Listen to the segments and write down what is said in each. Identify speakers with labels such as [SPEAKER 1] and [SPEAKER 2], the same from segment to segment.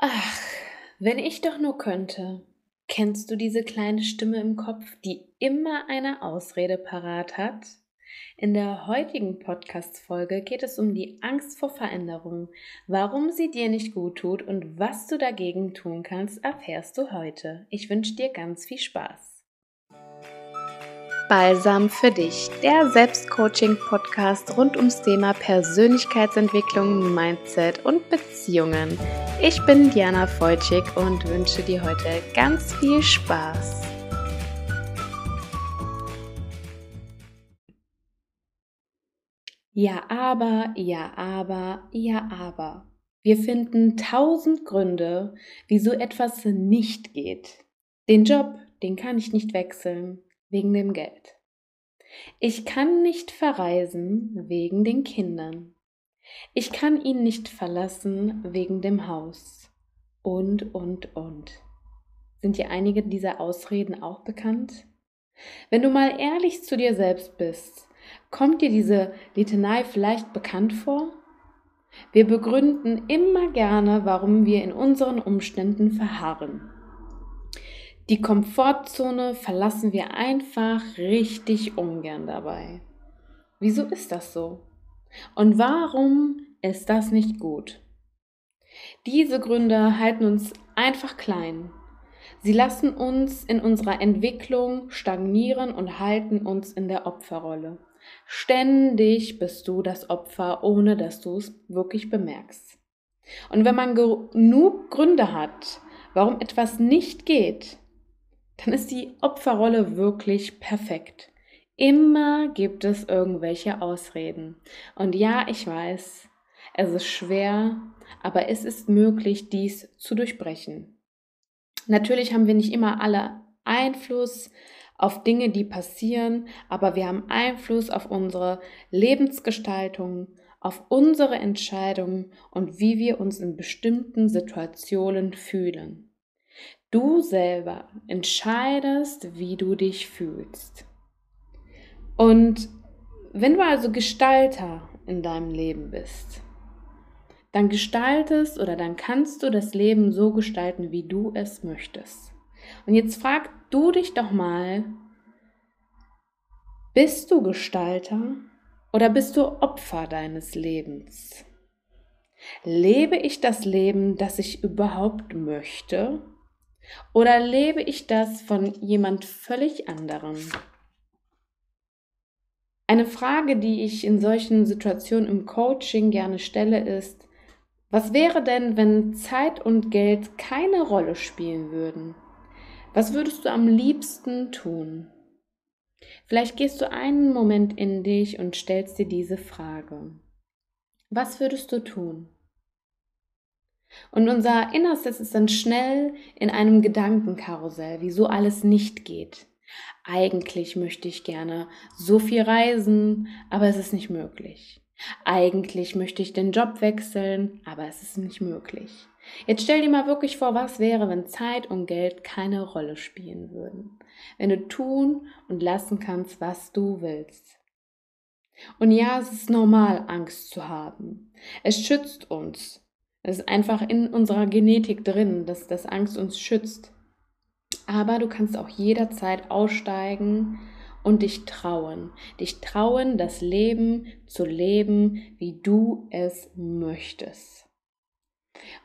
[SPEAKER 1] Ach, wenn ich doch nur könnte. Kennst du diese kleine Stimme im Kopf, die immer eine Ausrede parat hat? In der heutigen Podcast-Folge geht es um die Angst vor Veränderung. Warum sie dir nicht gut tut und was du dagegen tun kannst, erfährst du heute. Ich wünsche dir ganz viel Spaß. Balsam für dich, der Selbstcoaching-Podcast rund ums Thema Persönlichkeitsentwicklung, Mindset und Beziehungen. Ich bin Diana Feutschig und wünsche dir heute ganz viel Spaß. Ja, aber, ja, aber, ja, aber. Wir finden tausend Gründe, wieso etwas nicht geht. Den Job, den kann ich nicht wechseln wegen dem Geld. Ich kann nicht verreisen wegen den Kindern. Ich kann ihn nicht verlassen wegen dem Haus. Und, und, und. Sind dir einige dieser Ausreden auch bekannt? Wenn du mal ehrlich zu dir selbst bist, kommt dir diese Litanei vielleicht bekannt vor? Wir begründen immer gerne, warum wir in unseren Umständen verharren. Die Komfortzone verlassen wir einfach richtig ungern dabei. Wieso ist das so? Und warum ist das nicht gut? Diese Gründe halten uns einfach klein. Sie lassen uns in unserer Entwicklung stagnieren und halten uns in der Opferrolle. Ständig bist du das Opfer, ohne dass du es wirklich bemerkst. Und wenn man genug Gründe hat, warum etwas nicht geht, dann ist die Opferrolle wirklich perfekt. Immer gibt es irgendwelche Ausreden. Und ja, ich weiß, es ist schwer, aber es ist möglich, dies zu durchbrechen. Natürlich haben wir nicht immer alle Einfluss auf Dinge, die passieren, aber wir haben Einfluss auf unsere Lebensgestaltung, auf unsere Entscheidungen und wie wir uns in bestimmten Situationen fühlen. Du selber entscheidest, wie du dich fühlst. Und wenn du also Gestalter in deinem Leben bist, dann gestaltest oder dann kannst du das Leben so gestalten, wie du es möchtest. Und jetzt frag du dich doch mal, bist du Gestalter oder bist du Opfer deines Lebens? Lebe ich das Leben, das ich überhaupt möchte? Oder lebe ich das von jemand völlig anderem? Eine Frage, die ich in solchen Situationen im Coaching gerne stelle, ist, was wäre denn, wenn Zeit und Geld keine Rolle spielen würden? Was würdest du am liebsten tun? Vielleicht gehst du einen Moment in dich und stellst dir diese Frage. Was würdest du tun? Und unser Innerstes ist dann schnell in einem Gedankenkarussell, wieso alles nicht geht. Eigentlich möchte ich gerne so viel reisen, aber es ist nicht möglich. Eigentlich möchte ich den Job wechseln, aber es ist nicht möglich. Jetzt stell dir mal wirklich vor, was wäre, wenn Zeit und Geld keine Rolle spielen würden. Wenn du tun und lassen kannst, was du willst. Und ja, es ist normal, Angst zu haben. Es schützt uns es ist einfach in unserer Genetik drin, dass das Angst uns schützt. Aber du kannst auch jederzeit aussteigen und dich trauen. Dich trauen, das Leben zu leben, wie du es möchtest.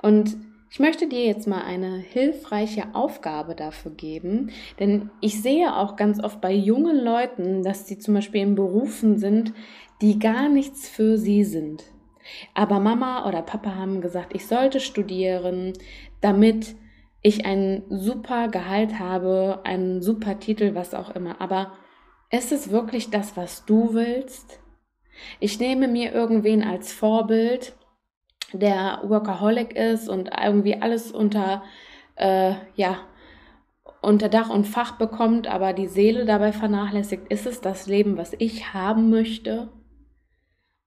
[SPEAKER 1] Und ich möchte dir jetzt mal eine hilfreiche Aufgabe dafür geben, denn ich sehe auch ganz oft bei jungen Leuten, dass sie zum Beispiel in Berufen sind, die gar nichts für sie sind. Aber Mama oder Papa haben gesagt, ich sollte studieren, damit ich ein super Gehalt habe, einen super Titel, was auch immer. Aber ist es wirklich das, was du willst? Ich nehme mir irgendwen als Vorbild, der Workaholic ist und irgendwie alles unter, äh, ja, unter Dach und Fach bekommt, aber die Seele dabei vernachlässigt. Ist es das Leben, was ich haben möchte?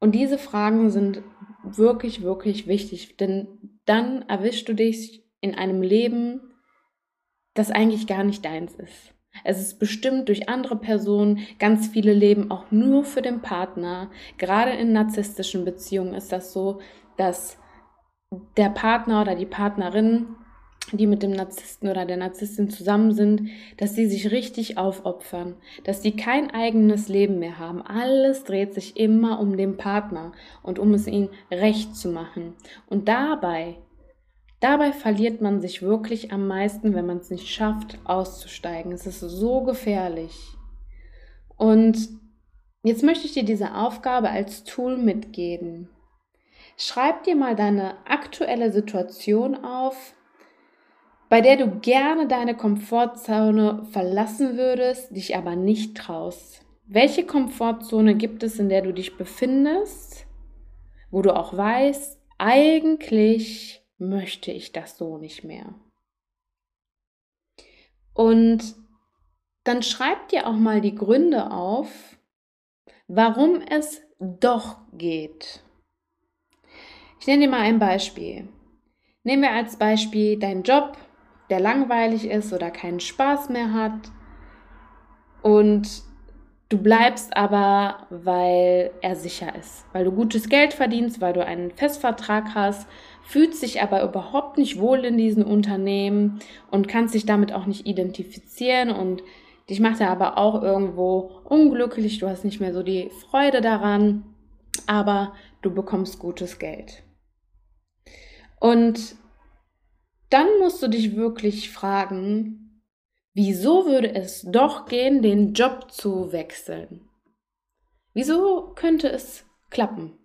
[SPEAKER 1] Und diese Fragen sind wirklich, wirklich wichtig, denn dann erwischst du dich in einem Leben, das eigentlich gar nicht deins ist. Es ist bestimmt durch andere Personen, ganz viele leben auch nur für den Partner. Gerade in narzisstischen Beziehungen ist das so, dass der Partner oder die Partnerin, die mit dem Narzissten oder der Narzisstin zusammen sind, dass sie sich richtig aufopfern, dass sie kein eigenes Leben mehr haben. Alles dreht sich immer um den Partner und um es ihnen recht zu machen. Und dabei, dabei verliert man sich wirklich am meisten, wenn man es nicht schafft, auszusteigen. Es ist so gefährlich. Und jetzt möchte ich dir diese Aufgabe als Tool mitgeben. Schreib dir mal deine aktuelle Situation auf, bei der du gerne deine Komfortzone verlassen würdest, dich aber nicht traust. Welche Komfortzone gibt es, in der du dich befindest, wo du auch weißt, eigentlich möchte ich das so nicht mehr? Und dann schreib dir auch mal die Gründe auf, warum es doch geht. Ich nenne dir mal ein Beispiel. Nehmen wir als Beispiel deinen Job, der langweilig ist oder keinen Spaß mehr hat. Und du bleibst aber, weil er sicher ist, weil du gutes Geld verdienst, weil du einen Festvertrag hast, fühlst dich aber überhaupt nicht wohl in diesem Unternehmen und kannst dich damit auch nicht identifizieren. Und dich macht er aber auch irgendwo unglücklich, du hast nicht mehr so die Freude daran, aber du bekommst gutes Geld. Und dann musst du dich wirklich fragen, wieso würde es doch gehen, den Job zu wechseln? Wieso könnte es klappen?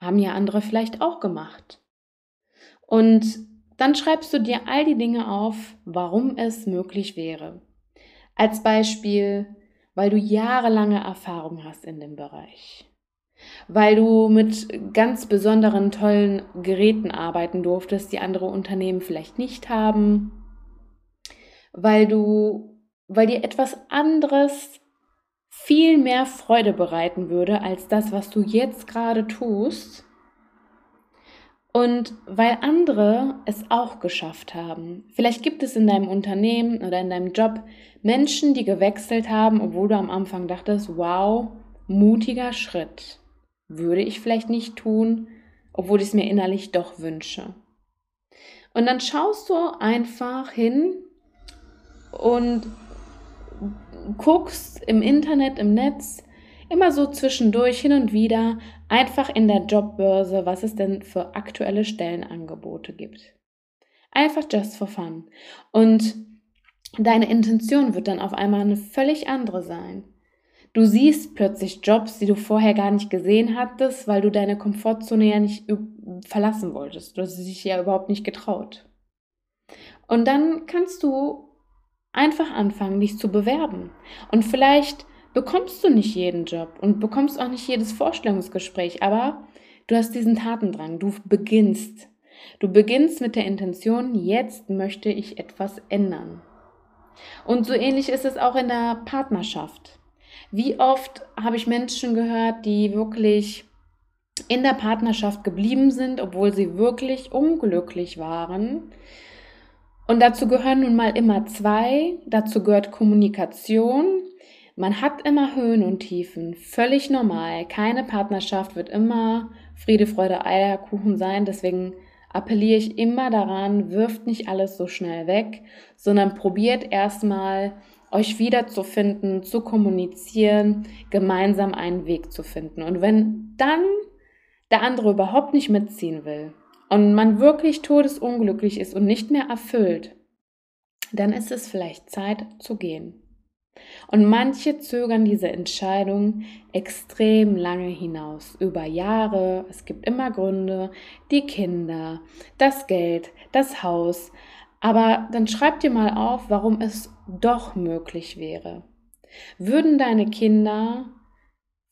[SPEAKER 1] Haben ja andere vielleicht auch gemacht. Und dann schreibst du dir all die Dinge auf, warum es möglich wäre. Als Beispiel, weil du jahrelange Erfahrung hast in dem Bereich weil du mit ganz besonderen, tollen Geräten arbeiten durftest, die andere Unternehmen vielleicht nicht haben, weil du, weil dir etwas anderes viel mehr Freude bereiten würde als das, was du jetzt gerade tust. Und weil andere es auch geschafft haben. Vielleicht gibt es in deinem Unternehmen oder in deinem Job Menschen, die gewechselt haben, obwohl du am Anfang dachtest, wow, mutiger Schritt würde ich vielleicht nicht tun, obwohl ich es mir innerlich doch wünsche. Und dann schaust du einfach hin und guckst im Internet, im Netz, immer so zwischendurch hin und wieder einfach in der Jobbörse, was es denn für aktuelle Stellenangebote gibt. Einfach just for fun. Und deine Intention wird dann auf einmal eine völlig andere sein. Du siehst plötzlich Jobs, die du vorher gar nicht gesehen hattest, weil du deine Komfortzone ja nicht verlassen wolltest. Du hast dich ja überhaupt nicht getraut. Und dann kannst du einfach anfangen, dich zu bewerben. Und vielleicht bekommst du nicht jeden Job und bekommst auch nicht jedes Vorstellungsgespräch, aber du hast diesen Tatendrang. Du beginnst. Du beginnst mit der Intention, jetzt möchte ich etwas ändern. Und so ähnlich ist es auch in der Partnerschaft. Wie oft habe ich Menschen gehört, die wirklich in der Partnerschaft geblieben sind, obwohl sie wirklich unglücklich waren. Und dazu gehören nun mal immer zwei. Dazu gehört Kommunikation. Man hat immer Höhen und Tiefen. Völlig normal. Keine Partnerschaft wird immer Friede, Freude, Eierkuchen sein. Deswegen appelliere ich immer daran, wirft nicht alles so schnell weg, sondern probiert erstmal euch wiederzufinden, zu kommunizieren, gemeinsam einen Weg zu finden. Und wenn dann der andere überhaupt nicht mitziehen will und man wirklich todesunglücklich ist und nicht mehr erfüllt, dann ist es vielleicht Zeit zu gehen. Und manche zögern diese Entscheidung extrem lange hinaus, über Jahre. Es gibt immer Gründe, die Kinder, das Geld, das Haus. Aber dann schreib dir mal auf, warum es doch möglich wäre. Würden deine Kinder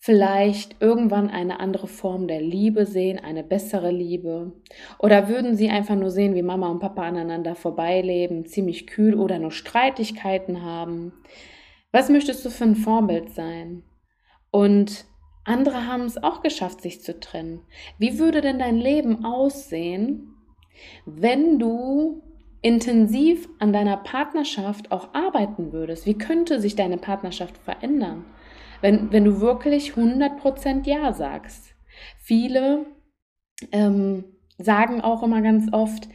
[SPEAKER 1] vielleicht irgendwann eine andere Form der Liebe sehen, eine bessere Liebe? Oder würden sie einfach nur sehen, wie Mama und Papa aneinander vorbeileben, ziemlich kühl oder nur Streitigkeiten haben? Was möchtest du für ein Vorbild sein? Und andere haben es auch geschafft, sich zu trennen. Wie würde denn dein Leben aussehen, wenn du intensiv an deiner Partnerschaft auch arbeiten würdest, wie könnte sich deine Partnerschaft verändern, wenn, wenn du wirklich 100% Ja sagst? Viele ähm, sagen auch immer ganz oft,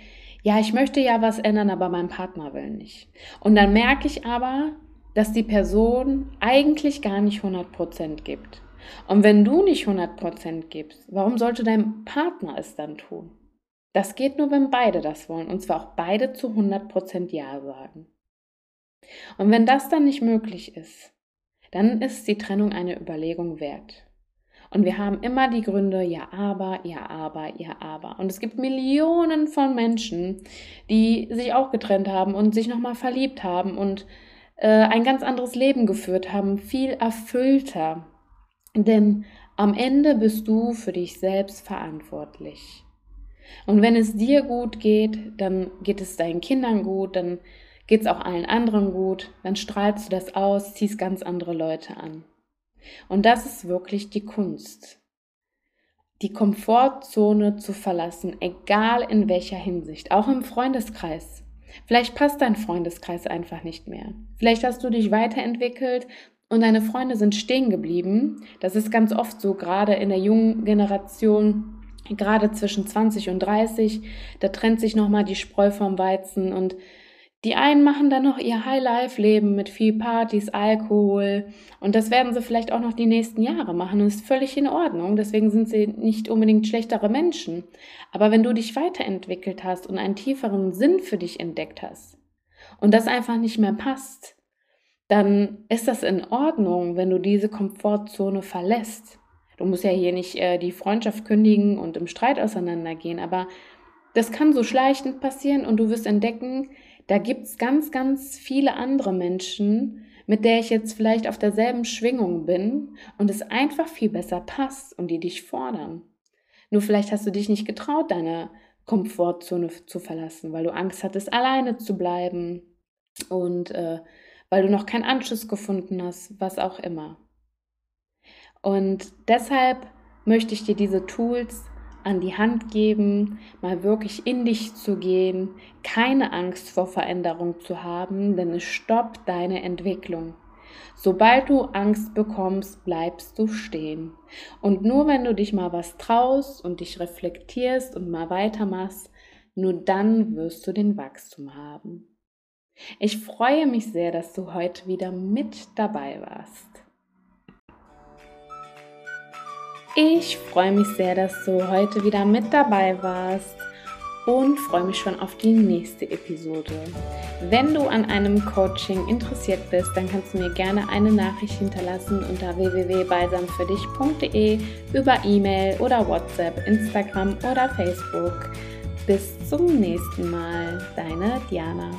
[SPEAKER 1] ja, ich möchte ja was ändern, aber mein Partner will nicht. Und dann merke ich aber, dass die Person eigentlich gar nicht 100% gibt. Und wenn du nicht 100% gibst, warum sollte dein Partner es dann tun? Das geht nur, wenn beide das wollen und zwar auch beide zu 100% Ja sagen. Und wenn das dann nicht möglich ist, dann ist die Trennung eine Überlegung wert. Und wir haben immer die Gründe, ja, aber, ja, aber, ja, aber. Und es gibt Millionen von Menschen, die sich auch getrennt haben und sich nochmal verliebt haben und äh, ein ganz anderes Leben geführt haben, viel erfüllter. Denn am Ende bist du für dich selbst verantwortlich. Und wenn es dir gut geht, dann geht es deinen Kindern gut, dann geht es auch allen anderen gut, dann strahlst du das aus, ziehst ganz andere Leute an. Und das ist wirklich die Kunst. Die Komfortzone zu verlassen, egal in welcher Hinsicht, auch im Freundeskreis. Vielleicht passt dein Freundeskreis einfach nicht mehr. Vielleicht hast du dich weiterentwickelt und deine Freunde sind stehen geblieben. Das ist ganz oft so, gerade in der jungen Generation, gerade zwischen 20 und 30. Da trennt sich nochmal die Spreu vom Weizen und die einen machen dann noch ihr High-Life-Leben mit viel Partys, Alkohol und das werden sie vielleicht auch noch die nächsten Jahre machen und ist völlig in Ordnung. Deswegen sind sie nicht unbedingt schlechtere Menschen. Aber wenn du dich weiterentwickelt hast und einen tieferen Sinn für dich entdeckt hast und das einfach nicht mehr passt, dann ist das in Ordnung, wenn du diese Komfortzone verlässt. Du musst ja hier nicht äh, die Freundschaft kündigen und im Streit auseinandergehen, aber das kann so schleichend passieren und du wirst entdecken, da gibt es ganz, ganz viele andere Menschen, mit der ich jetzt vielleicht auf derselben Schwingung bin und es einfach viel besser passt und die dich fordern. Nur vielleicht hast du dich nicht getraut, deine Komfortzone zu verlassen, weil du Angst hattest, alleine zu bleiben und äh, weil du noch keinen Anschluss gefunden hast, was auch immer. Und deshalb möchte ich dir diese Tools an die Hand geben, mal wirklich in dich zu gehen, keine Angst vor Veränderung zu haben, denn es stoppt deine Entwicklung. Sobald du Angst bekommst, bleibst du stehen. Und nur wenn du dich mal was traust und dich reflektierst und mal weitermachst, nur dann wirst du den Wachstum haben. Ich freue mich sehr, dass du heute wieder mit dabei warst. Ich freue mich sehr, dass du heute wieder mit dabei warst und freue mich schon auf die nächste Episode. Wenn du an einem Coaching interessiert bist, dann kannst du mir gerne eine Nachricht hinterlassen unter www.balsamfürdich.de über E-Mail oder WhatsApp, Instagram oder Facebook. Bis zum nächsten Mal, deine Diana.